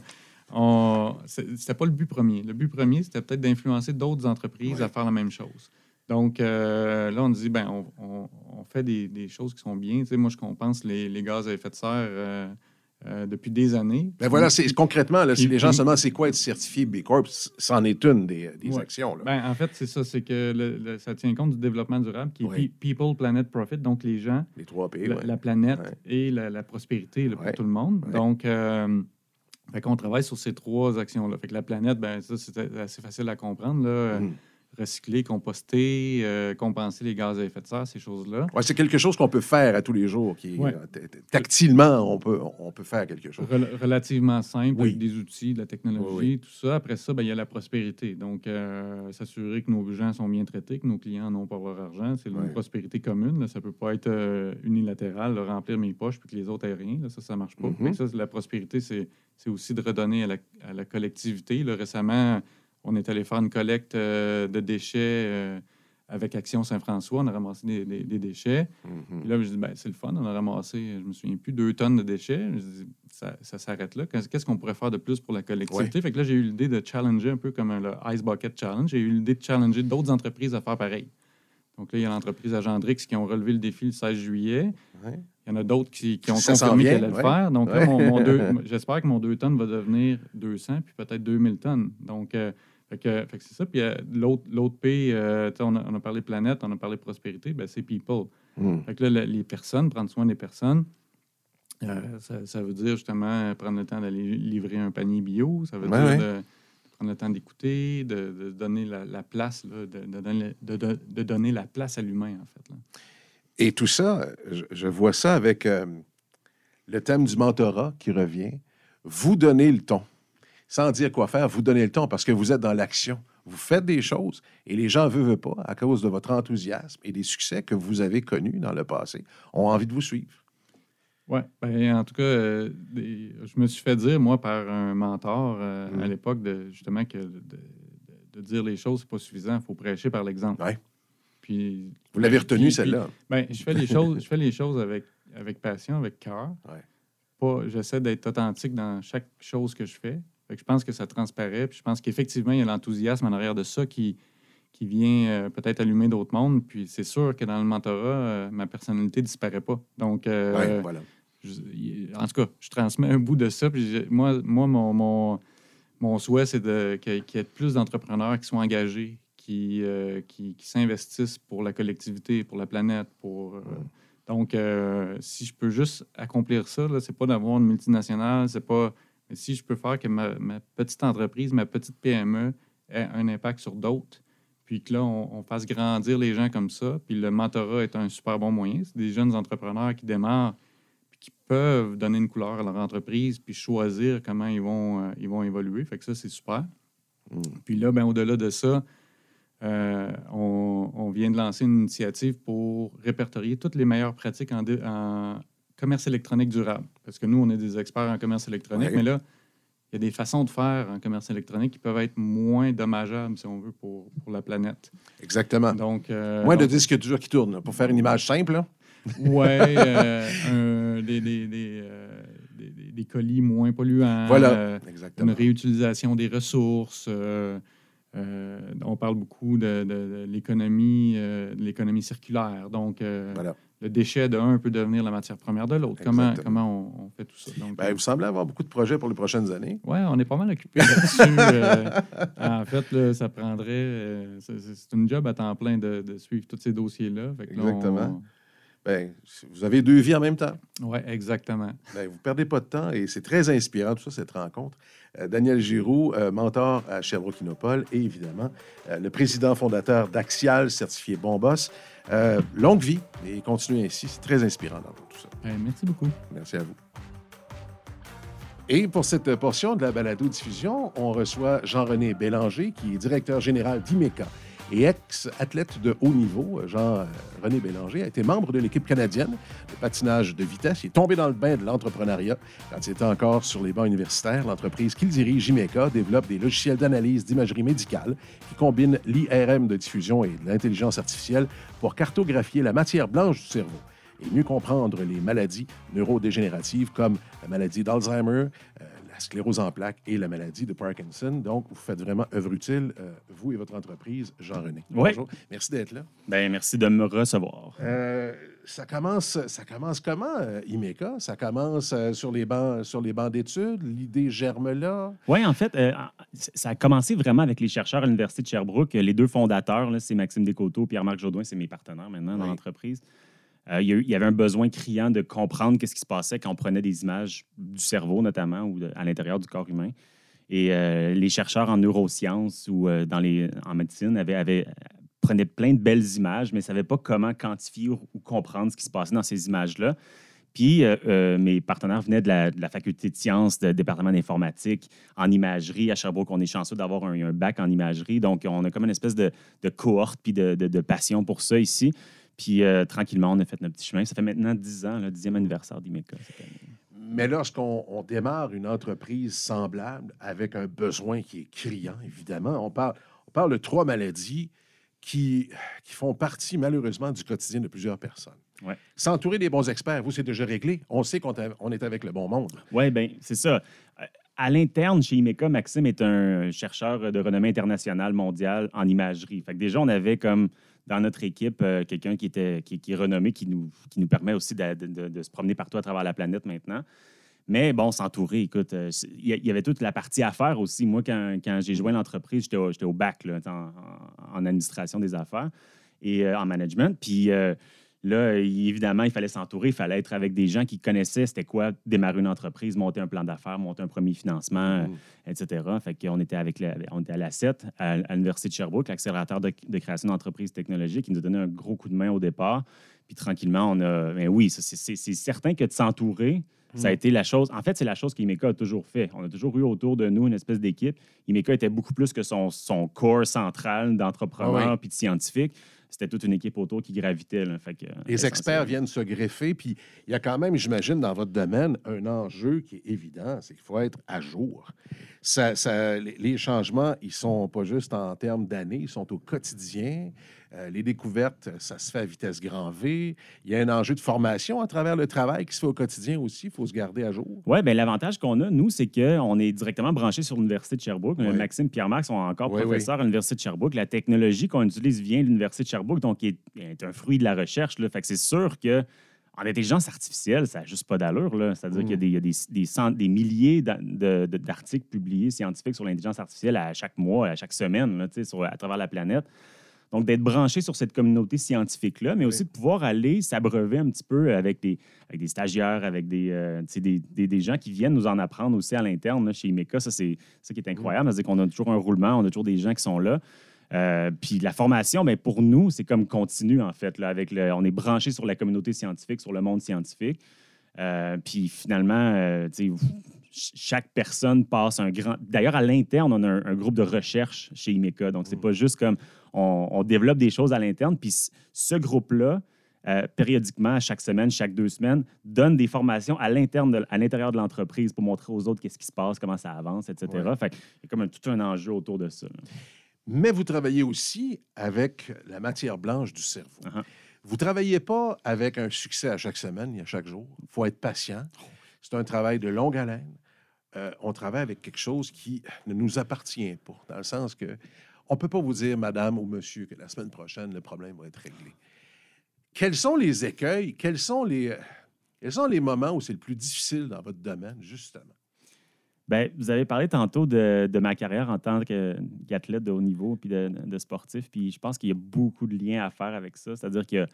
Speaker 11: on- c'était pas le but premier. Le but premier, c'était peut-être d'influencer d'autres entreprises à faire la même chose. Donc euh, là, on dit, ben, on, on- on fait des, des choses qui sont bien. Tu sais, moi, je compense les, les gaz à effet de serre euh, depuis des années.
Speaker 10: Ben voilà, c'est concrètement, là, si les gens
Speaker 11: puis-
Speaker 10: se demandent c'est quoi être certifié B Corp, c'en est une des, des
Speaker 11: Ouais.
Speaker 10: actions. Là.
Speaker 11: Ben, en fait, c'est ça, c'est que le- le- ça tient compte du développement durable, qui est People, Planet, Profit, donc les gens,
Speaker 10: les trois P.
Speaker 11: la,
Speaker 10: ouais.
Speaker 11: la planète et la, la prospérité là, pour tout le monde. Donc, euh, fait qu'on travaille sur ces trois actions-là. Fait que la planète, ben, ça, c'est assez facile à comprendre. Là.
Speaker 10: Mhm.
Speaker 11: Recycler, composter, euh, compenser les gaz à effet de serre, ces choses-là.
Speaker 10: Ouais, c'est quelque chose qu'on peut faire à tous les jours. Qui,
Speaker 11: Ouais.
Speaker 10: euh, tactilement, on peut, on peut faire quelque chose.
Speaker 11: Rel- relativement simple,
Speaker 10: Oui.
Speaker 11: avec des outils, de la technologie,
Speaker 10: Oui, oui.
Speaker 11: tout ça. Après ça, ben, il y a la prospérité. Donc, euh, s'assurer que nos gens sont bien traités, que nos clients n'ont pas leur argent. C'est une prospérité commune. Là. Ça ne peut pas être euh, unilatéral, là, remplir mes poches puis que les autres aient rien. Là. Ça, ça ne marche pas.
Speaker 10: Mhm.
Speaker 11: Ça, la prospérité, c'est c'est aussi de redonner à la, à la collectivité. Récemment, on est allé faire une collecte euh, de déchets euh, avec Action Saint-François. On a ramassé des, des- des déchets.
Speaker 10: Mhm.
Speaker 11: Puis là, je dis, ben, c'est le fun. On a ramassé, je me souviens plus, deux tonnes de déchets. Je dis, ça, ça s'arrête là. Qu'est-ce qu'on pourrait faire de plus pour la collectivité? Fait que là, j'ai eu l'idée de challenger un peu comme un, le Ice Bucket Challenge. J'ai eu l'idée de challenger d'autres entreprises à faire pareil. Donc là, il y a l'entreprise Agendrix qui ont relevé le défi le 16 juillet.
Speaker 10: Ouais.
Speaker 11: Il y en a d'autres qui, qui ont
Speaker 10: Ça
Speaker 11: confirmé allaient
Speaker 10: ouais.
Speaker 11: le faire. Donc
Speaker 10: Ouais.
Speaker 11: là, mon, mon deux- j'espère que mon 2 tonnes va devenir 200 puis peut-être 2000 tonnes. Donc, euh, fait que, fait que c'est ça. Puis euh, l'autre, l'autre P, euh, on, a, on a parlé planète, on a parlé prospérité, ben, c'est people.
Speaker 10: Mhm.
Speaker 11: Fait que là, le- les personnes, prendre soin des personnes, euh, ça, ça veut dire justement prendre le temps d'aller livrer un panier bio. Ça veut dire
Speaker 10: ouais.
Speaker 11: de prendre le temps d'écouter, de, de donner la, la place, là, de, de donner, de la place à l'humain, en fait. là.
Speaker 10: Et tout ça, je, je vois ça avec euh, le thème du mentorat qui revient. Vous donnez le ton. Sans dire quoi faire, vous donnez le ton parce que vous êtes dans l'action. Vous faites des choses et les gens ne veulent pas, à cause de votre enthousiasme et des succès que vous avez connus dans le passé, ont envie de vous suivre.
Speaker 11: Oui, ben, en tout cas, euh, des- je me suis fait dire, moi, par un mentor euh,
Speaker 10: Mm.
Speaker 11: à l'époque, de, justement, que de, de- de dire les choses, c'est pas suffisant. Il faut prêcher par l'exemple.
Speaker 10: Ouais.
Speaker 11: Puis,
Speaker 10: Vous l'avez retenu, celle-là?
Speaker 11: Ben, je fais les choses, je fais les choses avec, avec passion, avec cœur.
Speaker 10: Ouais.
Speaker 11: J'essaie d'être authentique dans chaque chose que je fais. Je pense que ça transparaît. Puis je pense qu'effectivement, il y a l'enthousiasme en arrière de ça qui, qui vient euh, peut-être allumer d'autres mondes. Puis c'est sûr que dans le mentorat, euh, ma personnalité disparaît pas. Donc, euh,
Speaker 10: Ouais, voilà.
Speaker 11: je- y- en tout cas, je transmets un bout de ça. Puis je- moi, moi mon, mon, mon souhait, c'est qu'il y ait plus d'entrepreneurs qui sont engagés, qui, qui, qui s'investissent pour la collectivité, pour la planète. Pour, donc, si je peux juste accomplir ça, c'est pas d'avoir une multinationale, c'est pas. Mais si je peux faire que ma, ma petite entreprise, ma petite PME ait un impact sur d'autres, puis que là, on, on fasse grandir les gens comme ça, puis le mentorat est un super bon moyen. C'est des jeunes entrepreneurs qui démarrent puis qui peuvent donner une couleur à leur entreprise, puis choisir comment ils vont, euh, ils vont évoluer. Fait que ça, c'est super.
Speaker 10: Mm.
Speaker 11: Puis là, ben, au-delà de ça, euh, on, on vient de lancer une initiative pour répertorier toutes les meilleures pratiques en, en commerce électronique durable. Parce que nous, on est des experts en commerce électronique,
Speaker 10: Ouais.
Speaker 11: mais là, il y a des façons de faire en commerce électronique qui peuvent être moins dommageables, si on veut, pour, pour la planète.
Speaker 10: Exactement.
Speaker 11: Donc, euh,
Speaker 10: Moins de disques durs qui tournent. Pour faire une image simple.
Speaker 11: Ouais, euh, des, des, des, euh, des- des- des colis moins polluants.
Speaker 10: Voilà.
Speaker 11: euh, une
Speaker 10: Exactement.
Speaker 11: réutilisation des ressources. on parle beaucoup de, l'économie, l'économie circulaire. Donc,
Speaker 10: Voilà.
Speaker 11: Le déchet de un peut devenir la matière première de l'autre. Comment,
Speaker 10: Exactement.
Speaker 11: comment on, on fait tout ça? Donc,
Speaker 10: Ben, vous semblez avoir beaucoup de projets pour les prochaines années.
Speaker 11: Ouais, on est pas mal occupé là-dessus. euh, en fait, là, ça prendrait. euh, c'est- une job à temps plein de, de suivre tous ces dossiers-là. Là, on-
Speaker 10: Exactement. Ben, vous avez deux vies en même temps.
Speaker 11: Ouais, exactement.
Speaker 10: Ben, vous ne perdez pas de temps et c'est très inspirant, tout ça, cette rencontre. Euh, Daniel Giroux, euh, mentor à Sherbrooke Innopol et évidemment euh, le président fondateur d'Axial, certifié Bon Boss. Longue vie et continuez ainsi. C'est très inspirant d'entendre tout ça.
Speaker 11: Ben, merci beaucoup.
Speaker 10: Merci à vous. Et pour cette portion de la balado-diffusion, on reçoit Jean-René Bélanger, qui est directeur général d'IMECA et ex-athlète de haut niveau. Jean-René Bélanger a été membre de l'équipe canadienne de patinage de vitesse. Il est tombé dans le bain de l'entrepreneuriat quand il était encore sur les bancs universitaires. L'entreprise qu'il dirige, IMECA, développe des logiciels d'analyse d'imagerie médicale qui combinent l'IRM de diffusion et de l'intelligence artificielle pour cartographier la matière blanche du cerveau. et mieux comprendre les maladies neurodégénératives comme la maladie d'Alzheimer, euh, la sclérose en plaques et la maladie de Parkinson. Donc, vous faites vraiment œuvre utile, euh, vous et votre entreprise, Jean-René.
Speaker 1: Oui.
Speaker 10: Bonjour. Merci d'être là.
Speaker 1: Ben, merci de me recevoir.
Speaker 10: Euh, ça, commence, ça commence comment, euh, IMECA? Ça commence euh, sur les bancs, sur les bancs d'études? L'idée germe là?
Speaker 1: Oui, en fait, ça a commencé vraiment avec les chercheurs à l'Université de Sherbrooke. Les deux fondateurs, c'est Maxime Descoteaux, Pierre-Marc Jaudoin, c'est mes partenaires maintenant dans
Speaker 10: Oui.
Speaker 1: l'entreprise. Euh, il, y avait un besoin criant de comprendre qu'est-ce qui se passait quand on prenait des images du cerveau, notamment, ou à l'intérieur du corps humain. Et euh, les chercheurs en neurosciences ou euh, dans les, en médecine avaient, avaient- prenaient plein de belles images, mais ne savaient pas comment quantifier ou, comprendre ce qui se passait dans ces images-là. Puis, mes partenaires venaient de la, faculté de sciences, du département d'informatique, en imagerie. À Sherbrooke, on est chanceux d'avoir un, bac en imagerie. Donc, on a comme une espèce de, cohorte puis de passion pour ça ici. Puis, euh, tranquillement, on a fait notre petit chemin. Ça fait maintenant 10 ans, le 10e anniversaire d'IMECA.
Speaker 10: Mais lorsqu'on on démarre une entreprise semblable avec un besoin qui est criant, évidemment, on parle, on parle de trois maladies qui, qui font partie, malheureusement, du quotidien de plusieurs personnes.
Speaker 1: Ouais.
Speaker 10: S'entourer des bons experts, vous, c'est déjà réglé. On sait qu'on on est avec le bon monde.
Speaker 1: Oui, bien, c'est ça. À l'interne, chez IMECA, Maxime est un chercheur de renommée internationale mondiale en imagerie. Fait que déjà, on avait comme dans notre équipe euh, quelqu'un qui, était, qui, qui est renommé, qui nous, qui nous permet aussi de, de- se promener partout à travers la planète maintenant. Mais bon, s'entourer, écoute, euh, il y avait toute la partie affaires aussi. Moi, quand, quand j'ai joint l'entreprise, j'étais au, au bac là, en, administration des affaires et euh, en management. Puis là, évidemment, il fallait s'entourer, il fallait être avec des gens qui connaissaient c'était quoi démarrer une entreprise, monter un plan d'affaires, monter un premier financement, euh, etc. Fait qu'on était avec le- on était à la 7 à, à l'Université de Sherbrooke, l'accélérateur de, de création d'entreprises technologiques, qui nous a donné un gros coup de main au départ. Puis tranquillement, on a. Ben oui, c'est- certain que de s'entourer, ça a été la chose. En fait, c'est la chose qu'Imeka a toujours fait. On a toujours eu autour de nous une espèce d'équipe. Imeka était beaucoup plus que son, son corps central d'entrepreneurs
Speaker 10: Ah
Speaker 1: puis de scientifiques. C'était toute une équipe autour qui gravitait. là. Fait que, euh,
Speaker 10: Les experts viennent se greffer, puis il y a quand même, j'imagine, dans votre domaine, un enjeu qui est évident, c'est qu'il faut être à jour. Ça, ça- les, changements, ils sont pas juste en termes d'années, ils sont au quotidien. Euh, les découvertes, ça se fait à vitesse grand V. Il y a un enjeu de formation à travers le travail qui se fait au quotidien aussi. Il faut se garder à jour.
Speaker 1: Oui, bien, l'avantage qu'on a, nous, c'est qu'on est directement branché sur l'Université de Sherbrooke.
Speaker 10: Oui.
Speaker 1: Maxime Pierre-Marc sont encore professeurs à l'Université de Sherbrooke. La technologie qu'on utilise vient de l'Université de Sherbrooke, donc qui est, est un fruit de la recherche. Là. Fait que c'est sûr que en intelligence artificielle, ça n'a juste pas d'allure. là. C'est-à-dire
Speaker 10: Mm.
Speaker 1: qu'il y a des, il y a des, des cent- des milliers d'articles publiés scientifiques sur l'intelligence artificielle à chaque mois, à chaque semaine, là, sur- à travers la planète. Donc, d'être branché sur cette communauté scientifique-là, mais aussi de pouvoir aller s'abreuver un petit peu avec des, avec des stagiaires, avec des, euh, des, des- des gens qui viennent nous en apprendre aussi à l'interne chez IMECA. Ça, c'est ça qui est incroyable. C'est-à-dire qu'on a toujours un roulement, on a toujours des gens qui sont là. Euh, puis la formation, ben, pour nous, c'est comme continu, en fait. Là, avec le, on est branché sur la communauté scientifique, sur le monde scientifique. Euh, puis finalement, euh, chaque personne passe un grand. D'ailleurs, à l'interne, on a un, un groupe de recherche chez IMECA. Donc, c'est pas juste comme on, on développe des choses à l'interne. Puis ce groupe-là, euh, périodiquement, à chaque semaine, chaque deux semaines, donne des formations à l'interne, de- à l'intérieur de l'entreprise pour montrer aux autres qu'est-ce qui se passe, comment ça avance, etc.
Speaker 10: Ouais.
Speaker 1: Fait qu'il y a comme un- tout un enjeu autour de ça. là.
Speaker 10: Mais vous travaillez aussi avec la matière blanche du cerveau.
Speaker 1: Uh-huh.
Speaker 10: Vous ne travaillez pas avec un succès à chaque semaine et à chaque jour. Il faut être patient. C'est un travail de longue haleine. Euh, on travaille avec quelque chose qui ne nous appartient pas, dans le sens que on ne peut pas vous dire, madame ou monsieur, que la semaine prochaine, le problème va être réglé. Quels sont les écueils? Quels sont les, euh, quels sont les moments où c'est le plus difficile dans votre domaine, justement?
Speaker 1: Ben, vous avez parlé tantôt de, de ma carrière en tant qu'athlète de haut niveau puis de, de sportif. Puis je pense qu'il y a beaucoup de liens à faire avec ça. C'est-à-dire que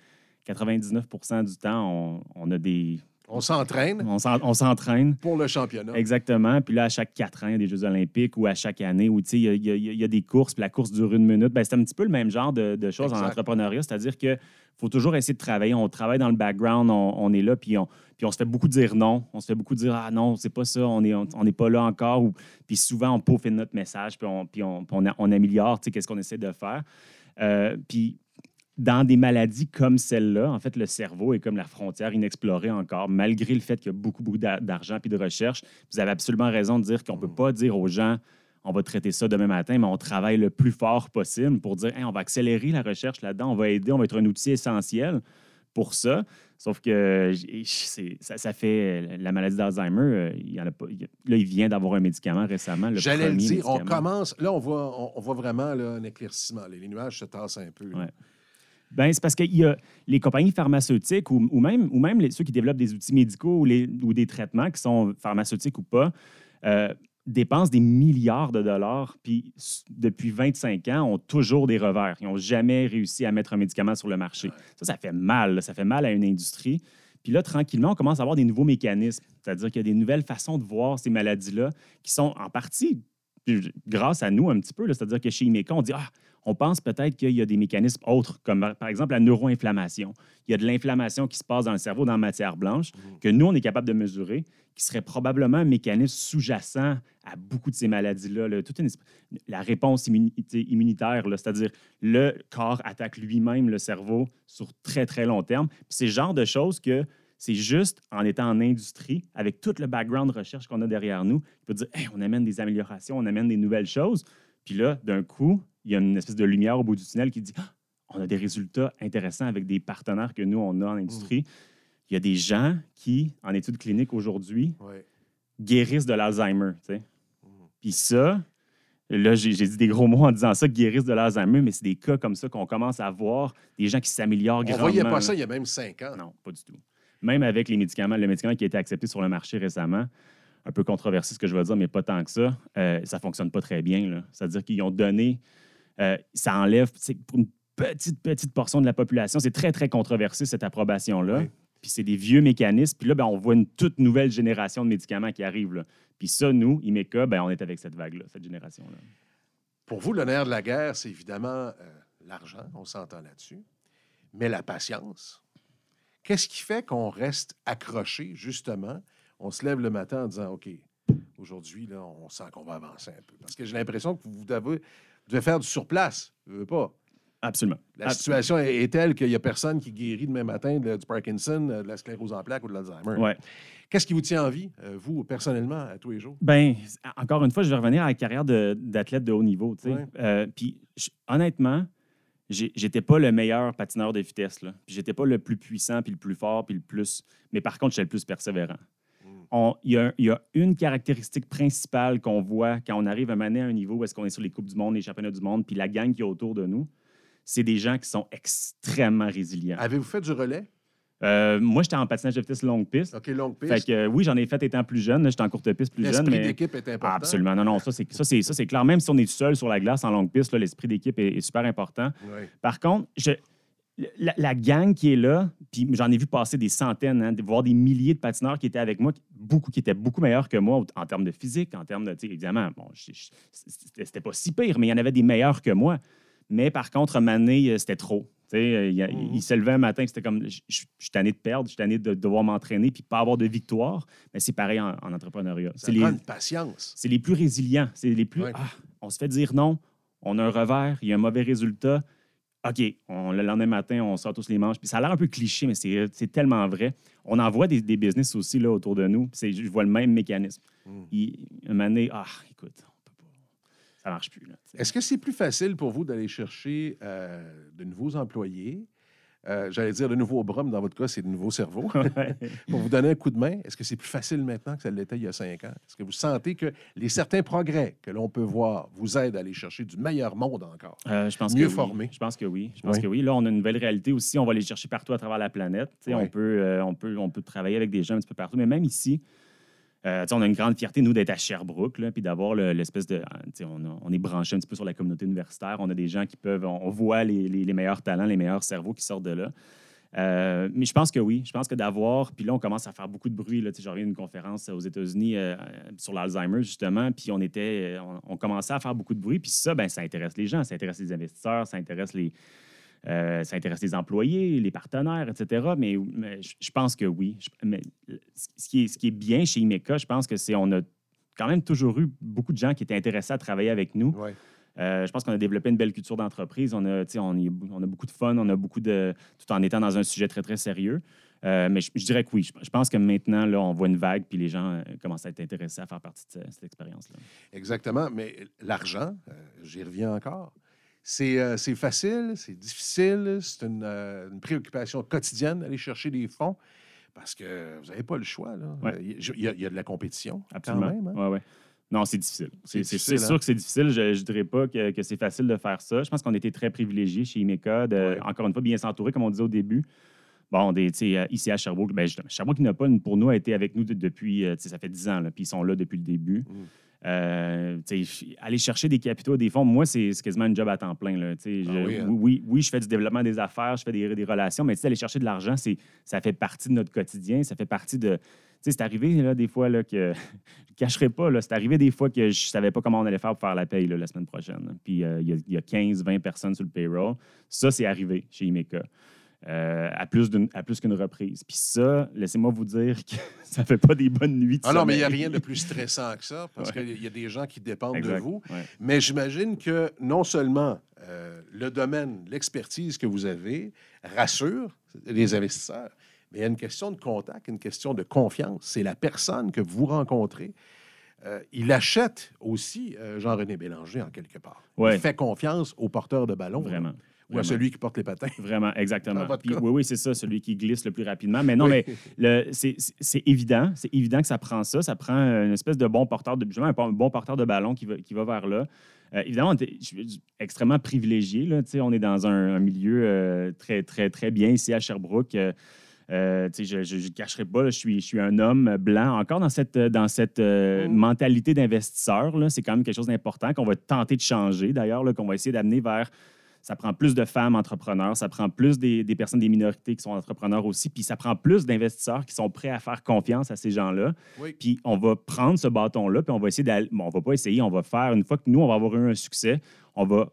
Speaker 1: 99% du temps, on, on a des.
Speaker 10: On s'entraîne
Speaker 1: On s'en- on s'entraîne.
Speaker 10: pour le championnat.
Speaker 1: Exactement. Puis là, à chaque quatre ans, il y a des Jeux olympiques ou à chaque année où il y, a- il y a- il y a des courses, puis la course dure une minute. Ben, c'est un petit peu le même genre de, de choses en entrepreneuriat. C'est-à-dire qu'il faut toujours essayer de travailler. On travaille dans le background, on, on est là, puis on, puis on se fait beaucoup dire non. On se fait beaucoup dire Ah non, c'est pas ça, on n'est on, pas là encore. Ou, puis souvent, on peaufine notre message, puis on, puis on, puis on, a- on améliore qu'est-ce qu'on essaie de faire. Euh, puis dans des maladies comme celle-là, en fait, le cerveau est comme la frontière inexplorée encore, malgré le fait qu'il y a beaucoup, beaucoup d'a- d'argent et de recherche. Vous avez absolument raison de dire qu'on ne peut pas dire aux gens on va traiter ça demain matin, mais on travaille le plus fort possible pour dire Hey, on va accélérer la recherche là-dedans, on va aider, on va être un outil essentiel pour ça. Sauf que ça, ça fait la maladie d'Alzheimer. euh, Il y en a pas, il y a- là, il vient d'avoir un médicament récemment.
Speaker 10: J'allais le dire, on commence. Là, on voit, on, on voit vraiment là, un éclaircissement. Les nuages se tassent un peu.
Speaker 1: Ouais. Ben, c'est parce qu'il y a les compagnies pharmaceutiques ou, ou même, ou même les- ceux qui développent des outils médicaux ou, les- ou des traitements qui sont pharmaceutiques ou pas, euh, dépensent des milliards de dollars, puis depuis 25 ans, ont toujours des revers. Ils n'ont jamais réussi à mettre un médicament sur le marché. Ça, ça fait mal. là. Ça fait mal à une industrie. Puis là, tranquillement, on commence à avoir des nouveaux mécanismes. C'est-à-dire qu'il y a des nouvelles façons de voir ces maladies-là qui sont en partie grâce à nous un petit peu. C'est-à-dire que chez Imeca, on dit Ah, on pense peut-être qu'il y a des mécanismes autres, comme par exemple la neuroinflammation. Il y a de l'inflammation qui se passe dans le cerveau, dans la matière blanche, que nous, on est capable de mesurer, qui serait probablement un mécanisme sous-jacent à beaucoup de ces maladies-là. là. Toute une esp- la réponse immunité- immunitaire, là, c'est-à-dire le corps attaque lui-même le cerveau sur très, très long terme. Puis c'est le genre de choses que c'est juste en étant en industrie, avec tout le background de recherche qu'on a derrière nous, qui peut dire Hey, on amène des améliorations, on amène des nouvelles choses. Puis là, d'un coup, il y a une espèce de lumière au bout du tunnel qui dit Ah, on a des résultats intéressants avec des partenaires que nous, on a en industrie. Il y a des gens qui, en études cliniques aujourd'hui,
Speaker 10: Ouais.
Speaker 1: guérissent de l'Alzheimer. sais. Puis ça, là, j'ai dit des gros mots en disant ça, guérissent de l'Alzheimer, mais c'est des cas comme ça qu'on commence à voir, des gens qui s'améliorent
Speaker 10: On
Speaker 1: grandement.
Speaker 10: voyait pas ça il y a même cinq ans.
Speaker 1: Non, pas du tout. Même avec les médicaments, le médicament qui a été accepté sur le marché récemment, un peu controversé ce que je veux dire, mais pas tant que ça, euh, ça fonctionne pas très bien. C'est-à-dire qu'ils ont donné, euh, ça enlève, pour une petite, petite portion de la population, c'est très, très controversé cette approbation-là.
Speaker 10: Oui.
Speaker 1: Puis c'est des vieux mécanismes. Puis là, ben, on voit une toute nouvelle génération de médicaments qui arrivent. là. Puis ça, nous, IMECA, ben, on est avec cette vague-là, cette génération-là.
Speaker 10: Pour vous, nerf de la guerre, c'est évidemment euh, l'argent, on s'entend là-dessus, mais la patience. Qu'est-ce qui fait qu'on reste accroché, justement? On se lève le matin en disant, OK, aujourd'hui, là, on sent qu'on va avancer un peu. Parce que j'ai l'impression que vous devez, devez faire du surplace. Vous devez pas.
Speaker 1: Absolument.
Speaker 10: La
Speaker 1: Absolument.
Speaker 10: situation est, est telle qu'il n'y a personne qui guérit demain matin de- du Parkinson, euh, de la sclérose en plaques ou de l'Alzheimer.
Speaker 1: Ouais.
Speaker 10: Qu'est-ce qui vous tient en vie, euh, vous, personnellement, à tous les jours?
Speaker 1: Ben, encore une fois, je vais revenir à la carrière d'athlète de, haut niveau. Euh, puis, je- honnêtement, j'étais pas le meilleur patineur de vitesse. Là. Puis, j'étais pas le plus puissant, puis le plus fort, puis le plus. Mais par contre, j'étais le plus persévérant. Il y, a- il y a une caractéristique principale qu'on voit quand on arrive à mener à un niveau où est-ce qu'on est sur les Coupes du Monde, les championnats du monde, puis la gang qui est autour de nous, c'est des gens qui sont extrêmement résilients.
Speaker 10: Avez-vous fait du relais?
Speaker 1: Euh, moi, j'étais en patinage de vitesse longue piste.
Speaker 10: OK, longue piste.
Speaker 1: Fait que, euh, oui, j'en ai fait étant plus jeune. J'étais en courte piste plus jeune.
Speaker 10: L'esprit
Speaker 1: mais...
Speaker 10: d'équipe est important.
Speaker 1: Ah, absolument. Non, non, ça, c'est, clair. Même si on est seul sur la glace en longue piste, l'esprit d'équipe est, est super important.
Speaker 10: Oui.
Speaker 1: Par contre, je, la, la gang qui est là, puis j'en ai vu passer des centaines, hein, voire des milliers de patineurs qui étaient avec moi, beaucoup, qui étaient beaucoup meilleurs que moi en termes de physique, en termes de, évidemment, bon, c'était, pas si pire, mais il y en avait des meilleurs que moi. Mais par contre, Mané, euh, c'était trop. Tu sais, euh, il,
Speaker 10: Mhm.
Speaker 1: il se levait un matin, c'était comme, je, je- je suis tanné de perdre, je suis tanné de devoir m'entraîner, puis pas avoir de victoire. Mais c'est pareil en, en entrepreneuriat. C'est les-
Speaker 10: une patience.
Speaker 1: c'est les plus résilients. C'est les plus.
Speaker 10: Ouais.
Speaker 1: Ah, on se fait dire non, on a un revers, il y a un mauvais résultat. OK, on, le lendemain matin, on sort tous les manches. Puis ça a l'air un peu cliché, mais c'est tellement vrai. On en voit des, des business aussi là, autour de nous. Je vois le même mécanisme.
Speaker 10: Mm.
Speaker 1: Il, un moment donné, ah, écoute, on peut pas. Ça marche plus.
Speaker 10: Est-ce que c'est plus facile pour vous d'aller chercher euh, de nouveaux employés? Euh, J'allais dire de nouveaux bras, mais dans votre cas, c'est de nouveaux cerveaux.
Speaker 1: Ouais.
Speaker 10: pour vous donner un coup de main, est-ce que c'est plus facile maintenant que ça l'était il y a cinq ans? Est-ce que vous sentez que les certains progrès que l'on peut voir vous aident à aller chercher du meilleur monde encore?
Speaker 1: Euh, je pense
Speaker 10: Mieux
Speaker 1: que oui.
Speaker 10: formé.
Speaker 1: Je pense que oui. Je pense
Speaker 10: Oui.
Speaker 1: que oui. Là, on a une nouvelle réalité aussi. On va les chercher partout à travers la planète.
Speaker 10: Oui.
Speaker 1: on, peut, euh, on, peut, on peut travailler avec des gens un petit peu partout. Mais même ici, euh, on a une grande fierté, nous, d'être à Sherbrooke, puis d'avoir le- l'espèce de. On, on est branché un petit peu sur la communauté universitaire. On a des gens qui peuvent. On, voit les, meilleurs talents, les meilleurs cerveaux qui sortent de là. Euh, mais je pense que oui. Je pense que d'avoir. Puis là, on commence à faire beaucoup de bruit. Là. Je reviens d'une conférence aux États-Unis euh, sur l'Alzheimer, justement. Puis on était. On, on commençait à faire beaucoup de bruit. Puis ça, ben, ça intéresse les gens, ça intéresse les investisseurs, ça intéresse les. Euh, ça intéresse les employés, les partenaires, etc. Mais, mais je pense que oui. Je- mais ce qui est, ce qui est bien chez Imeca, je pense que c'est on a quand même toujours eu beaucoup de gens qui étaient intéressés à travailler avec nous. Euh, je pense qu'on a développé une belle culture d'entreprise. On a, tu sais, on, y- on a beaucoup de fun, on a beaucoup de. tout en étant dans un sujet très, très sérieux. Euh, mais je, je dirais que oui. Je, je pense que maintenant, là, on voit une vague, puis les gens euh, commencent à être intéressés à faire partie de ce- cette expérience-là.
Speaker 10: Exactement. Mais l'argent, j'y reviens encore, C'est euh, c'est facile, c'est difficile, c'est une, euh, une préoccupation quotidienne d'aller chercher des fonds parce que vous n'avez pas le choix. là.
Speaker 1: Ouais.
Speaker 10: Il y, a- il y a de la compétition
Speaker 1: Absolument.
Speaker 10: quand même. hein.
Speaker 1: Ouais, ouais. Non, c'est difficile.
Speaker 10: C'est
Speaker 1: c'est
Speaker 10: hein?
Speaker 1: sûr que c'est difficile. Je ne dirais pas que, que c'est facile de faire ça. Je pense qu'on était très privilégiés chez IMECA de, encore une fois, bien s'entourer, comme on disait au début. Bon, des, sais, euh, ici à Sherbrooke, ben, Sherbrooke n'a pas, pour nous, a été avec nous de- depuis, ça fait 10 ans, là, puis ils sont là depuis le début.
Speaker 10: Mm.
Speaker 1: Euh, aller chercher des capitaux, des fonds, moi, c'est quasiment un job à temps plein. Là.
Speaker 10: Ah
Speaker 1: Je-
Speaker 10: oui, hein?
Speaker 1: oui, je fais du développement des affaires, je fais des, des relations, mais aller chercher de l'argent, ça fait partie de notre quotidien, ça fait partie de... C'est arrivé là, des fois là, que... je ne cacherai pas, c'est arrivé des fois que je savais pas comment on allait faire pour faire la paye là, la semaine prochaine. Puis euh, il y a- a 15, 20 personnes sur le payroll. Ça, c'est arrivé chez Imeka. Euh, à plus d'une- à plus qu'une reprise. Puis ça, laissez-moi vous dire que ça fait pas des bonnes nuits de
Speaker 10: Ah non, mais il n'y a rien de plus stressant que ça parce
Speaker 1: Ouais.
Speaker 10: qu'il y a des gens qui dépendent
Speaker 1: Exact.
Speaker 10: de vous.
Speaker 1: Ouais.
Speaker 10: Mais j'imagine que non seulement euh, le domaine, l'expertise que vous avez rassure les investisseurs, mais il y a une question de contact, une question de confiance. C'est la personne que vous rencontrez. Euh, il achète aussi Jean-René Bélanger en quelque part.
Speaker 1: Ouais.
Speaker 10: Il fait confiance au porteur de ballon. là,
Speaker 1: Vraiment.
Speaker 10: Ou à
Speaker 1: Vraiment.
Speaker 10: celui qui porte les patins.
Speaker 1: Vraiment, exactement. Puis, oui, oui, c'est ça, celui qui glisse le plus rapidement. Mais non,
Speaker 10: Oui.
Speaker 1: mais c'est évident, c'est évident que ça prend ça. Ça prend une espèce de bon porteur de, un bon- porteur de ballon qui va, qui va vers là. Euh, évidemment, je suis extrêmement privilégié. Là, on est dans un, un milieu euh, très, très, très bien ici à Sherbrooke. Euh, euh, je ne cacherai pas, là, je, suis, je suis un homme blanc, encore dans cette, dans cette euh,
Speaker 10: Mm.
Speaker 1: mentalité d'investisseur. C'est quand même quelque chose d'important qu'on va tenter de changer, d'ailleurs, qu'on va essayer d'amener vers ça prend plus de femmes entrepreneurs, ça prend plus des, des personnes des minorités qui sont entrepreneurs aussi, puis ça prend plus d'investisseurs qui sont prêts à faire confiance à ces gens-là.
Speaker 10: Oui.
Speaker 1: Puis on va prendre ce bâton-là, puis on va essayer d'aller. Bon, on va pas essayer, on va faire, une fois que nous, on va avoir eu un succès, on va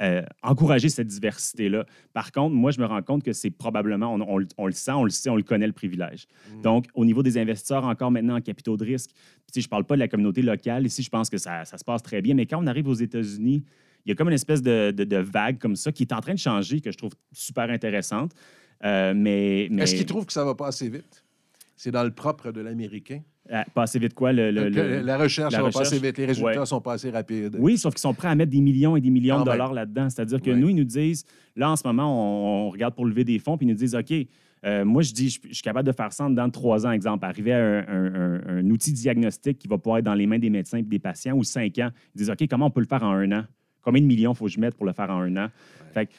Speaker 1: euh, encourager cette diversité-là. Par contre, moi, je me rends compte que c'est probablement, on, on le- on le sent, on le sait, on le connaît, le privilège.
Speaker 10: Mm.
Speaker 1: Donc, au niveau des investisseurs, encore maintenant en capitaux de risque, sais, je ne parle pas de la communauté locale. Ici, je pense que ça, ça se passe très bien. Mais quand on arrive aux États-Unis, il y a comme une espèce de, de- de vague comme ça qui est en train de changer, que je trouve super intéressante. Euh, mais, mais
Speaker 10: Est-ce qu'il trouve que ça va pas assez vite? C'est dans le propre de l'Américain.
Speaker 1: euh, pas assez vite quoi? Le, le-
Speaker 10: Que
Speaker 1: le-
Speaker 10: la recherche
Speaker 1: la
Speaker 10: va pas
Speaker 1: recherche,
Speaker 10: assez vite, les résultats
Speaker 1: ouais.
Speaker 10: sont pas assez rapides.
Speaker 1: Oui, sauf qu'ils sont prêts à mettre des millions et des millions
Speaker 10: Quand
Speaker 1: de dollars là-dedans. C'est-à-dire que
Speaker 10: Ouais.
Speaker 1: nous, ils nous disent, là, en ce moment, on, on regarde pour lever des fonds, puis ils nous disent, OK, euh, moi, je dis, je, je suis capable de faire ça de trois ans, exemple, arriver à un, un- un- un outil diagnostic qui va pouvoir être dans les mains des médecins et des patients ou cinq ans. Ils disent, OK, comment on peut le faire en un an? Combien de millions faut que je mette pour le faire en un an? Fait que-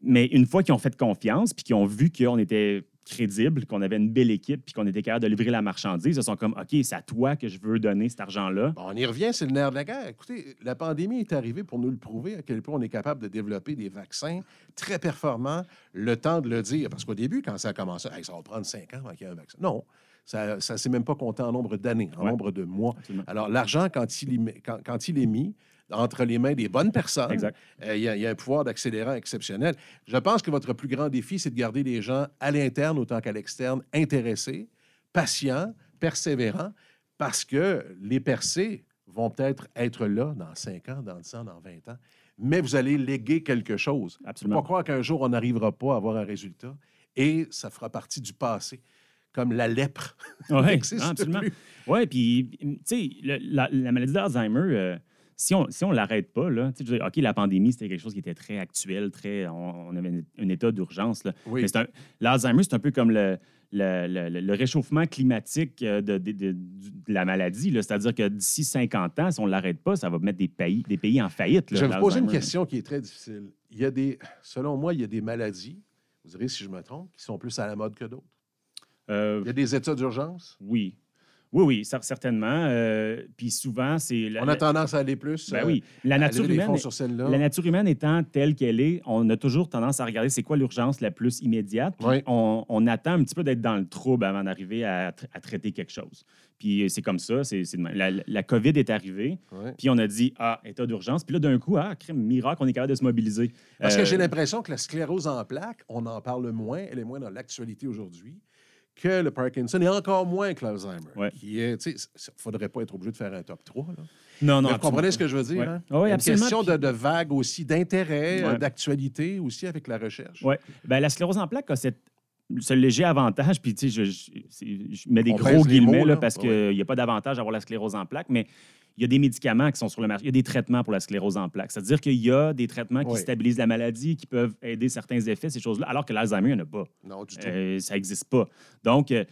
Speaker 1: mais une fois qu'ils ont fait confiance, puis qu'ils ont vu qu'on était crédible, qu'on avait une belle équipe, puis qu'on était capable de livrer la marchandise, ils sont comme, OK, c'est à toi que je veux donner cet argent-là.
Speaker 10: Bon, on y revient, c'est le nerf de la guerre. Écoutez, la pandémie est arrivée pour nous le prouver à quel point on est capable de développer des vaccins très performants, le temps de le dire. Parce qu'au début, quand ça a commencé, Hey, ça va prendre cinq ans avant qu'il y ait un vaccin. Non, ça ne s'est même pas compté en nombre d'années, en
Speaker 1: Ouais.
Speaker 10: nombre de mois.
Speaker 1: Absolument.
Speaker 10: Alors, l'argent, quand, quand, quand il est mis entre les mains des bonnes personnes, euh, il y, a- il y a un pouvoir d'accélérant exceptionnel. Je pense que votre plus grand défi, c'est de garder les gens à l'interne autant qu'à l'externe intéressés, patients, persévérants, parce que les percées vont peut-être être là dans 5 ans, dans 10 ans, dans 20 ans, mais vous allez léguer quelque chose. Il ne faut
Speaker 1: Absolument.
Speaker 10: pas croire qu'un jour, on n'arrivera pas à avoir un résultat et ça fera partie du passé, comme la lèpre.
Speaker 1: Oui, absolument. Oui, puis, tu sais, la maladie d'Alzheimer, euh, si on si on l'arrête pas, là, tu sais, OK, la pandémie, c'était quelque chose qui était très actuel, très, on, on avait un, un état d'urgence. là.
Speaker 10: Oui.
Speaker 1: L'Alzheimer, c'est un peu comme le, le, le- réchauffement climatique euh, de, de- de- du- de la maladie. C'est-à-dire que d'ici 50 ans, si on ne l'arrête pas, ça va mettre des pays, des pays en faillite. là,
Speaker 10: Je vais vous poser une question qui est très difficile. Il y a des, selon moi, il y a des maladies, vous direz si je me trompe, qui sont plus à la mode que d'autres?
Speaker 1: Euh,
Speaker 10: Il y a des états d'urgence?
Speaker 1: oui. Oui, oui, cer- certainement. Euh, puis souvent, c'est... la-
Speaker 10: On a tendance à aller plus.
Speaker 1: Ben
Speaker 10: euh,
Speaker 1: oui, la nature humaine...
Speaker 10: sur celle-là.
Speaker 1: La nature humaine étant telle qu'elle est, on a toujours tendance à regarder c'est quoi l'urgence la plus immédiate.
Speaker 10: Oui.
Speaker 1: on, on attend un petit peu d'être dans le trouble avant d'arriver à, tra- à traiter quelque chose. Puis c'est comme ça. c'est la, la COVID est arrivée,
Speaker 10: Ouais.
Speaker 1: puis on a dit Ah, état d'urgence. Puis là, d'un coup, ah, crème, miracle, on est capable de se mobiliser.
Speaker 10: Parce que
Speaker 1: Euh,
Speaker 10: j'ai l'impression que la sclérose en plaques, on en parle moins, elle est moins dans l'actualité aujourd'hui, que le Parkinson et encore moins que l'Alzheimer.
Speaker 1: Ouais.
Speaker 10: Qui est, tu sais, il ne faudrait pas être obligé de faire un top 3. Là.
Speaker 1: Non, non,
Speaker 10: vous comprenez ce que je veux dire?
Speaker 1: Ouais.
Speaker 10: hein?
Speaker 1: Ah oui,
Speaker 10: une
Speaker 1: absolument.
Speaker 10: question de, vague aussi, d'intérêt,
Speaker 1: Ouais.
Speaker 10: d'actualité aussi avec la recherche.
Speaker 1: Oui. Ben, la sclérose en plaques a cette- ce léger avantage, puis tu sais, je, je- mets des
Speaker 10: On
Speaker 1: gros guillemets
Speaker 10: mots,
Speaker 1: là,
Speaker 10: là.
Speaker 1: parce
Speaker 10: Ouais.
Speaker 1: qu'il n'y a pas d'avantage à avoir la sclérose en plaques, mais il y a des médicaments qui sont sur le marché, il y a des traitements pour la sclérose en plaques. C'est-à-dire qu'il y a des traitements qui
Speaker 10: Oui.
Speaker 1: stabilisent la maladie, qui peuvent aider certains effets, ces choses-là, alors que l'Alzheimer, il n'y en a pas.
Speaker 10: Non, du tout.
Speaker 1: Euh, ça n'existe pas. Donc, euh,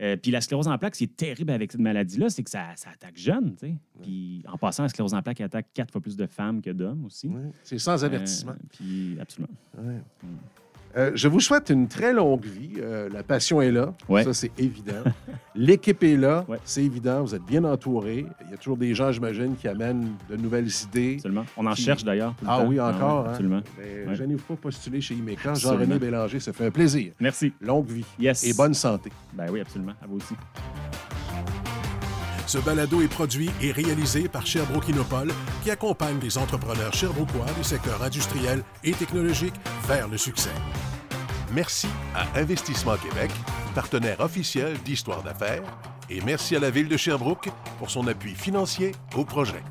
Speaker 1: euh, puis la sclérose en plaques, ce qui est terrible avec cette maladie-là, c'est que ça, ça attaque jeune. tu sais. Puis en passant, la sclérose en plaques attaque quatre fois plus de femmes que d'hommes aussi.
Speaker 10: C'est sans avertissement.
Speaker 1: Euh, puis absolument.
Speaker 10: Ouais. Euh, je vous souhaite une très longue vie. Euh, la passion est là.
Speaker 1: Ouais.
Speaker 10: Ça, c'est évident. L'équipe est là.
Speaker 1: Ouais.
Speaker 10: C'est évident. Vous êtes bien entouré. Il y a toujours des gens, j'imagine, qui amènent de nouvelles idées.
Speaker 1: Absolument. On en cherche d'ailleurs.
Speaker 10: Ah
Speaker 1: temps.
Speaker 10: oui, encore.
Speaker 1: ouais,
Speaker 10: hein?
Speaker 1: absolument.
Speaker 10: Ben,
Speaker 1: Ouais.
Speaker 10: Gênez-vous pas de postuler chez IMECA. Jean-René Bélanger, ça fait un plaisir.
Speaker 1: Merci.
Speaker 10: Longue vie
Speaker 1: Yes.
Speaker 10: et bonne santé.
Speaker 1: Ben oui, absolument. À vous aussi.
Speaker 9: Ce balado est produit et réalisé par Sherbrooke Innopol, qui accompagne les entrepreneurs sherbrookois des secteurs industriels et technologiques vers le succès. Merci à Investissement Québec, partenaire officiel d'Histoire d'affaires, et merci à la Ville de Sherbrooke pour son appui financier au projet.